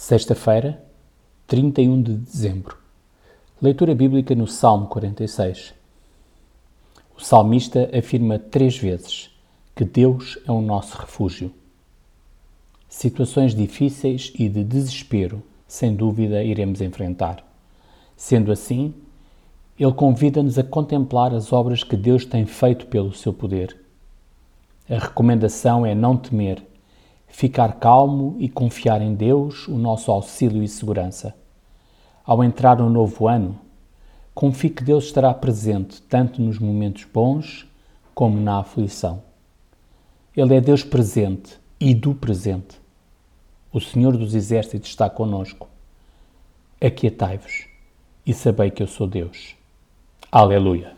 Sexta-feira, 31 de dezembro. Leitura bíblica no Salmo 46. O salmista afirma três vezes que Deus é o nosso refúgio. Situações difíceis e de desespero, sem dúvida, iremos enfrentar. Sendo assim, ele convida-nos a contemplar as obras que Deus tem feito pelo seu poder. A recomendação é não temer ficar calmo e confiar em Deus, o nosso auxílio e segurança. Ao entrar no novo ano, confie que Deus estará presente tanto nos momentos bons como na aflição. Ele é Deus presente e do presente. O Senhor dos Exércitos está conosco. Aquietai-vos e sabei que eu sou Deus. Aleluia.